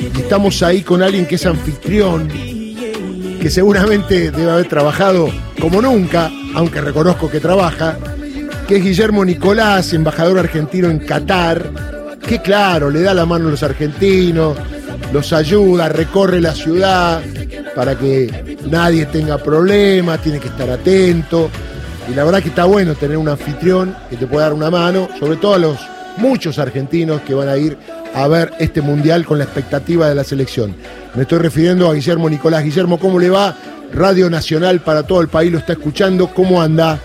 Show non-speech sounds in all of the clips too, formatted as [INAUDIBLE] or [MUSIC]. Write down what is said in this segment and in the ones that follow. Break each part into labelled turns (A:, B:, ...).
A: Y estamos ahí con alguien que es anfitrión, que seguramente debe haber trabajado como nunca, aunque reconozco que trabaja, que es Guillermo Nicolás, embajador argentino en Qatar, que claro, le da la mano a los argentinos, los ayuda, recorre la ciudad para que nadie tenga problemas, tiene que estar atento. Y la verdad que está bueno tener un anfitrión que te pueda dar una mano, sobre todo a los muchos argentinos que van a ir a ver este mundial con la expectativa de la selección. Me estoy refiriendo a Guillermo Nicolás. Guillermo, ¿cómo le va? Radio Nacional para todo el país lo está escuchando. ¿Cómo anda?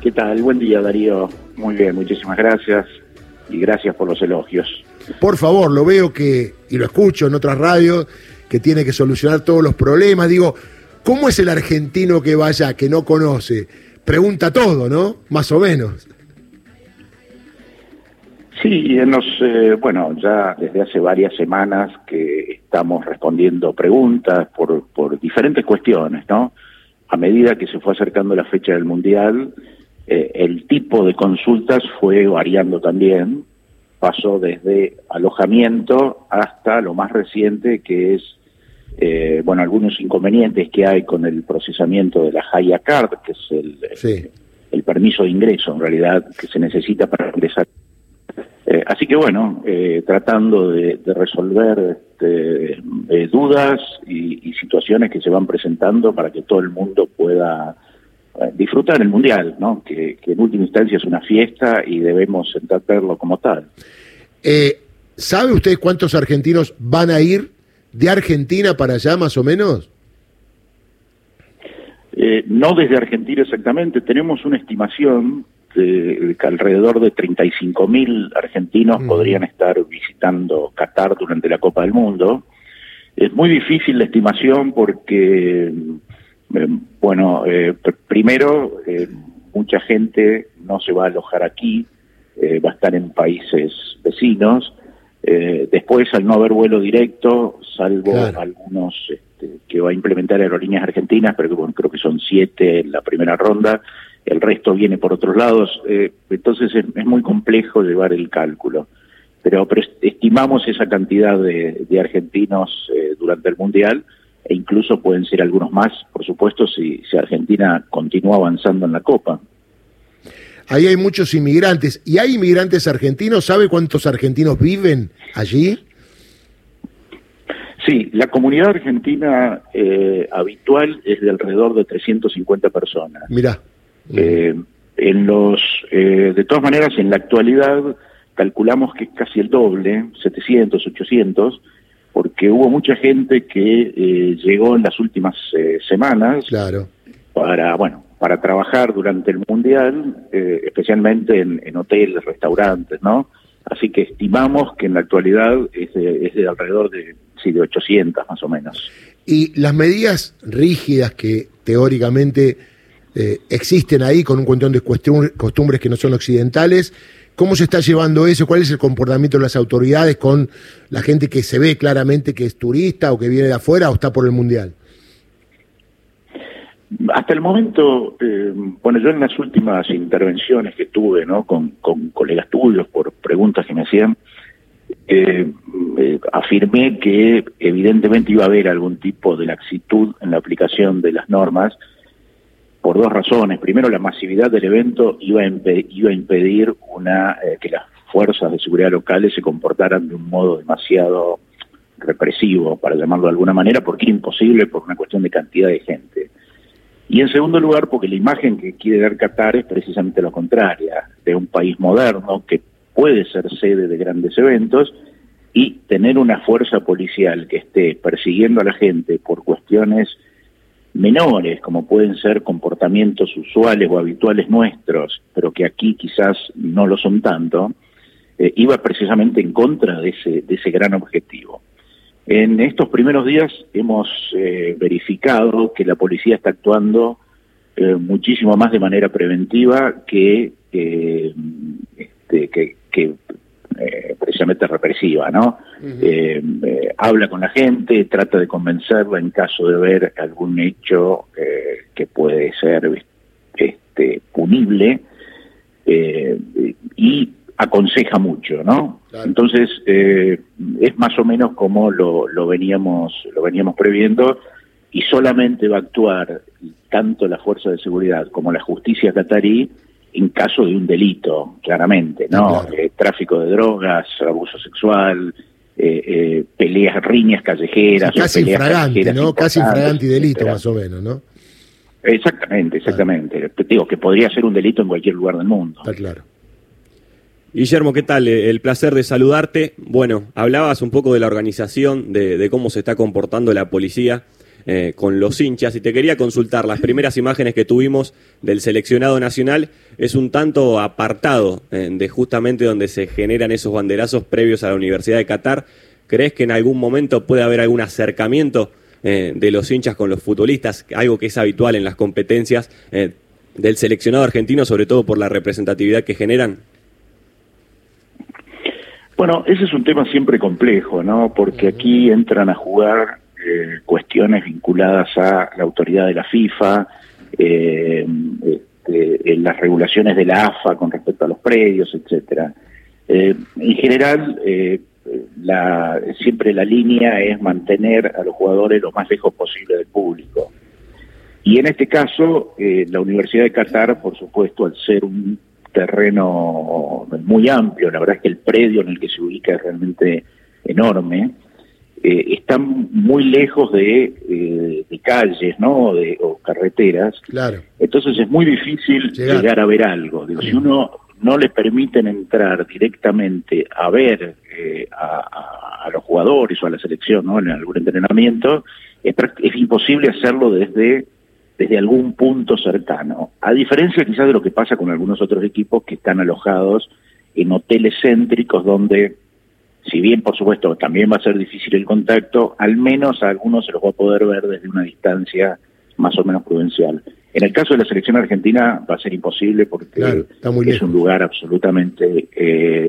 B: ¿Qué tal? Buen día, Darío. Muy bien, muchísimas gracias y gracias por los elogios.
A: Por favor, lo veo que, y lo escucho en otras radios, que tiene que solucionar todos los problemas. Digo, ¿cómo es el argentino que vaya, que no conoce? Pregunta todo, ¿no? Más o menos.
B: Sí, nos, eh, bueno, ya desde hace varias semanas que estamos respondiendo preguntas por, por diferentes cuestiones, ¿no? A medida que se fue acercando la fecha del Mundial, eh, el tipo de consultas fue variando también, pasó desde alojamiento hasta lo más reciente que es, eh, bueno, algunos inconvenientes que hay con el procesamiento de la Haya Card, que es el, el permiso de ingreso en realidad que se necesita para ingresar. Eh, así que bueno, tratando de, resolver este, dudas y, y, situaciones que se van presentando para que todo el mundo pueda eh, disfrutar el Mundial, ¿no? Que, en última instancia es una fiesta y debemos entenderlo como tal.
A: Eh, ¿Sabe usted cuántos argentinos van a ir de Argentina para allá, más o menos?
B: Eh, no desde Argentina exactamente, tenemos una estimación de que alrededor de 35 mil argentinos mm. podrían estar visitando Qatar durante la Copa del Mundo. Es muy difícil la estimación porque eh, bueno, eh, primero, eh, mucha gente no se va a alojar aquí, va a estar en países vecinos. después, al no haber vuelo directo, salvo algunos este, que va a implementar Aerolíneas Argentinas, pero bueno, creo que son siete en la primera ronda, el resto viene por otros lados, entonces es, muy complejo llevar el cálculo. Pero, estimamos esa cantidad de, de argentinos durante el Mundial e incluso pueden ser algunos más, por supuesto, si, si Argentina continúa avanzando en la Copa.
A: Ahí hay muchos inmigrantes. ¿Y hay inmigrantes argentinos? ¿Sabe cuántos argentinos viven allí?
B: Sí, la comunidad argentina eh, habitual es de alrededor de 350 personas.
A: Mira.
B: Eh, en los, eh, de todas maneras, en la actualidad calculamos que es casi el doble, 700, 800, porque hubo mucha gente que eh, llegó en las últimas eh, semanas
A: claro.
B: para, bueno, para trabajar durante el Mundial, eh, especialmente en, hoteles, restaurantes, ¿no? Así que estimamos que en la actualidad es de, alrededor de, sí, de 800 más o menos.
A: Y las medidas rígidas que teóricamente existen ahí con un montón de costumbres que no son occidentales, ¿Cómo se está llevando eso? ¿Cuál es el comportamiento de las autoridades con la gente que se ve claramente que es turista o que viene de afuera o está por el Mundial?
B: Hasta el momento, eh, bueno, yo en las últimas intervenciones que tuve ¿no? con, colegas tuyos por preguntas que me hacían, eh, eh, afirmé que evidentemente iba a haber algún tipo de laxitud en la aplicación de las normas, por dos razones. Primero, la masividad del evento iba a, iba a impedir una, eh, que las fuerzas de seguridad locales se comportaran de un modo demasiado represivo, para llamarlo de alguna manera, porque imposible por una cuestión de cantidad de gente. Y en segundo lugar, porque la imagen que quiere dar Qatar es precisamente lo contraria, de un país moderno que puede ser sede de grandes eventos y tener una fuerza policial que esté persiguiendo a la gente por cuestiones menores, como pueden ser comportamientos usuales o habituales nuestros, pero que aquí quizás no lo son tanto, eh, iba precisamente en contra de ese, de ese gran objetivo. En estos primeros días hemos eh, verificado que la policía está actuando eh, muchísimo más de manera preventiva que, este, que, que eh, precisamente represiva, ¿no? Eh, eh, habla con la gente, trata de convencerla en caso de ver algún hecho que puede ser este, punible y aconseja mucho, ¿no? Entonces, eh, es más o menos como lo, lo, veníamos, lo veníamos previendo y solamente va a actuar tanto la fuerza de seguridad como la justicia catarí en caso de un delito, claramente, ¿no? Eh, tráfico de drogas, abuso sexual, eh, eh, peleas, riñas callejeras.
A: casi infragante, ¿no? Casi infragante y delito, más o menos, ¿no?
B: Exactamente, exactamente. Te digo que podría ser un delito en cualquier lugar del mundo.
A: Está claro.
C: Guillermo, ¿qué tal? El placer de saludarte. Bueno, hablabas un poco de la organización, de cómo se está comportando la policía eh, con los hinchas y te quería consultar, las primeras imágenes que tuvimos del seleccionado nacional es un tanto apartado eh, de justamente donde se generan esos banderazos previos a la Universidad de Qatar. ¿Crees que en algún momento puede haber algún acercamiento eh, de los hinchas con los futbolistas, algo que es habitual en las competencias del seleccionado argentino, sobre todo por la representatividad que generan?
B: Bueno, ese es un tema siempre complejo, ¿no? Porque aquí entran a jugar eh, vinculadas a la autoridad de la FIFA, eh, este, las regulaciones de la AFA con respecto a los predios, etcétera. Eh, en general, la, siempre la línea es mantener a los jugadores lo más lejos posible del público. Y en este caso, la Universidad de Qatar, por supuesto, al ser un terreno muy amplio, la verdad es que el predio en el que se ubica es realmente enorme, eh, están muy lejos de, eh, de calles, ¿no? De, o carreteras.
A: Claro.
B: Entonces es muy difícil llegar, a ver algo. Digo, si uno no le permiten entrar directamente a ver eh, a, a, los jugadores o a la selección, ¿no? En algún entrenamiento, es, es imposible hacerlo desde desde algún punto cercano. A diferencia quizás de lo que pasa con algunos otros equipos que están alojados en hoteles céntricos donde si bien por supuesto también va a ser difícil el contacto, al menos a algunos se los va a poder ver desde una distancia más o menos prudencial. En el caso de la selección argentina va a ser imposible porque es un lugar absolutamente... Eh,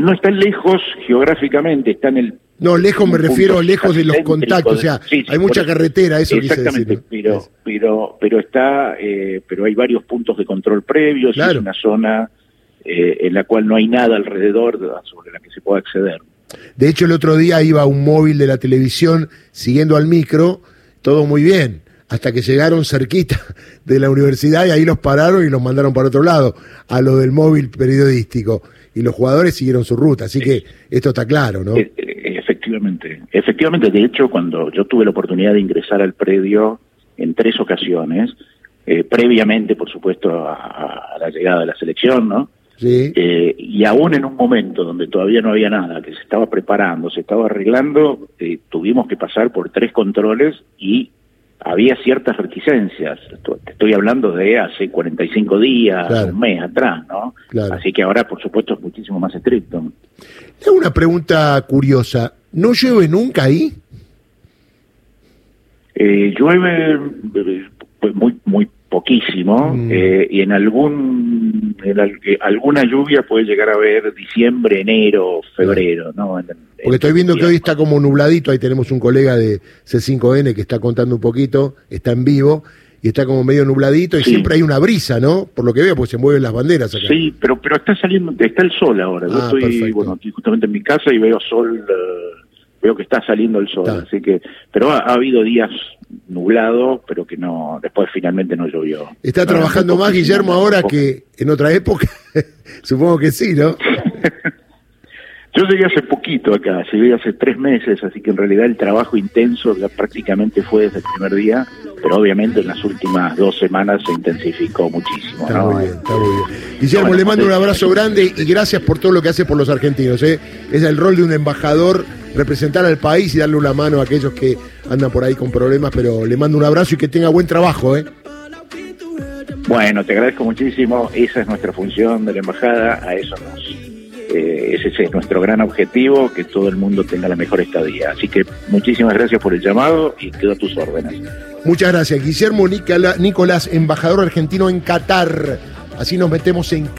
B: no está lejos geográficamente, está en el...
A: No, lejos me refiero lejos de los contactos, o sea, hay mucha carretera, eso
B: Exactamente, pero, pero, pero está, eh, pero hay varios puntos de control previos, es una zona eh, en la cual no hay nada alrededor sobre la que se pueda acceder.
A: De hecho, el otro día iba un móvil de la televisión siguiendo al micro, todo muy bien, hasta que llegaron cerquita [LAUGHS] de la universidad y ahí los pararon y los mandaron para otro lado, a lo del móvil periodístico. Y los jugadores siguieron su ruta, así que esto está claro, ¿no?
B: Eh, eh, efectivamente, efectivamente, de hecho, cuando yo tuve la oportunidad de ingresar al predio en tres ocasiones, previamente, por supuesto, a, la llegada de la selección, ¿no? Eh, y aún en un momento donde todavía no había nada, que se estaba preparando, se estaba arreglando, eh, tuvimos que pasar por tres controles y había ciertas reticencias. Te estoy hablando de hace 45 días, un mes atrás, ¿no? Así que ahora, por supuesto, es muchísimo más estricto.
A: Tengo una pregunta curiosa. ¿No llueve nunca ahí?
B: Eh, llueve pues, muy muy poquísimo mm. y en algún alguna lluvia puede llegar a ver diciembre, enero, febrero, ¿no?
A: Porque estoy viendo que hoy está como nubladito, ahí tenemos un colega de C5N que está contando un poquito, está en vivo, y está como medio nubladito y siempre hay una brisa, ¿no? Por lo que veo, pues se mueven las banderas acá.
B: Sí, pero pero está saliendo, está el sol ahora. Yo ah, estoy, bueno, aquí justamente en mi casa y veo sol, eh, veo que está saliendo el sol, así que, pero ha, habido días nublado, pero que no, después finalmente no llovió.
A: ¿Está trabajando más Guillermo ahora que en otra época? [LAUGHS] Supongo que sí, ¿no? [LAUGHS]
B: Yo llegué hace poquito acá, llegué hace tres meses, así que en realidad el trabajo intenso ya prácticamente fue desde el primer día, pero obviamente en las últimas dos semanas se intensificó muchísimo.
A: Está muy bien, está muy bien. Guillermo, le mando un abrazo grande y gracias por todo lo que hace por los argentinos. ¿eh? Es el rol de un embajador representar al país y darle una mano a aquellos que andan por ahí con problemas, pero le mando un abrazo y que tenga buen trabajo, ¿eh?
B: Bueno, te agradezco muchísimo, esa es nuestra función de la embajada, a eso nos, eh, ese es nuestro gran objetivo, que todo el mundo tenga la mejor estadía. Así que muchísimas gracias por el llamado y quedo a tus órdenes.
A: Muchas gracias, Guillermo Nicolás, embajador argentino en Qatar. Así nos metemos en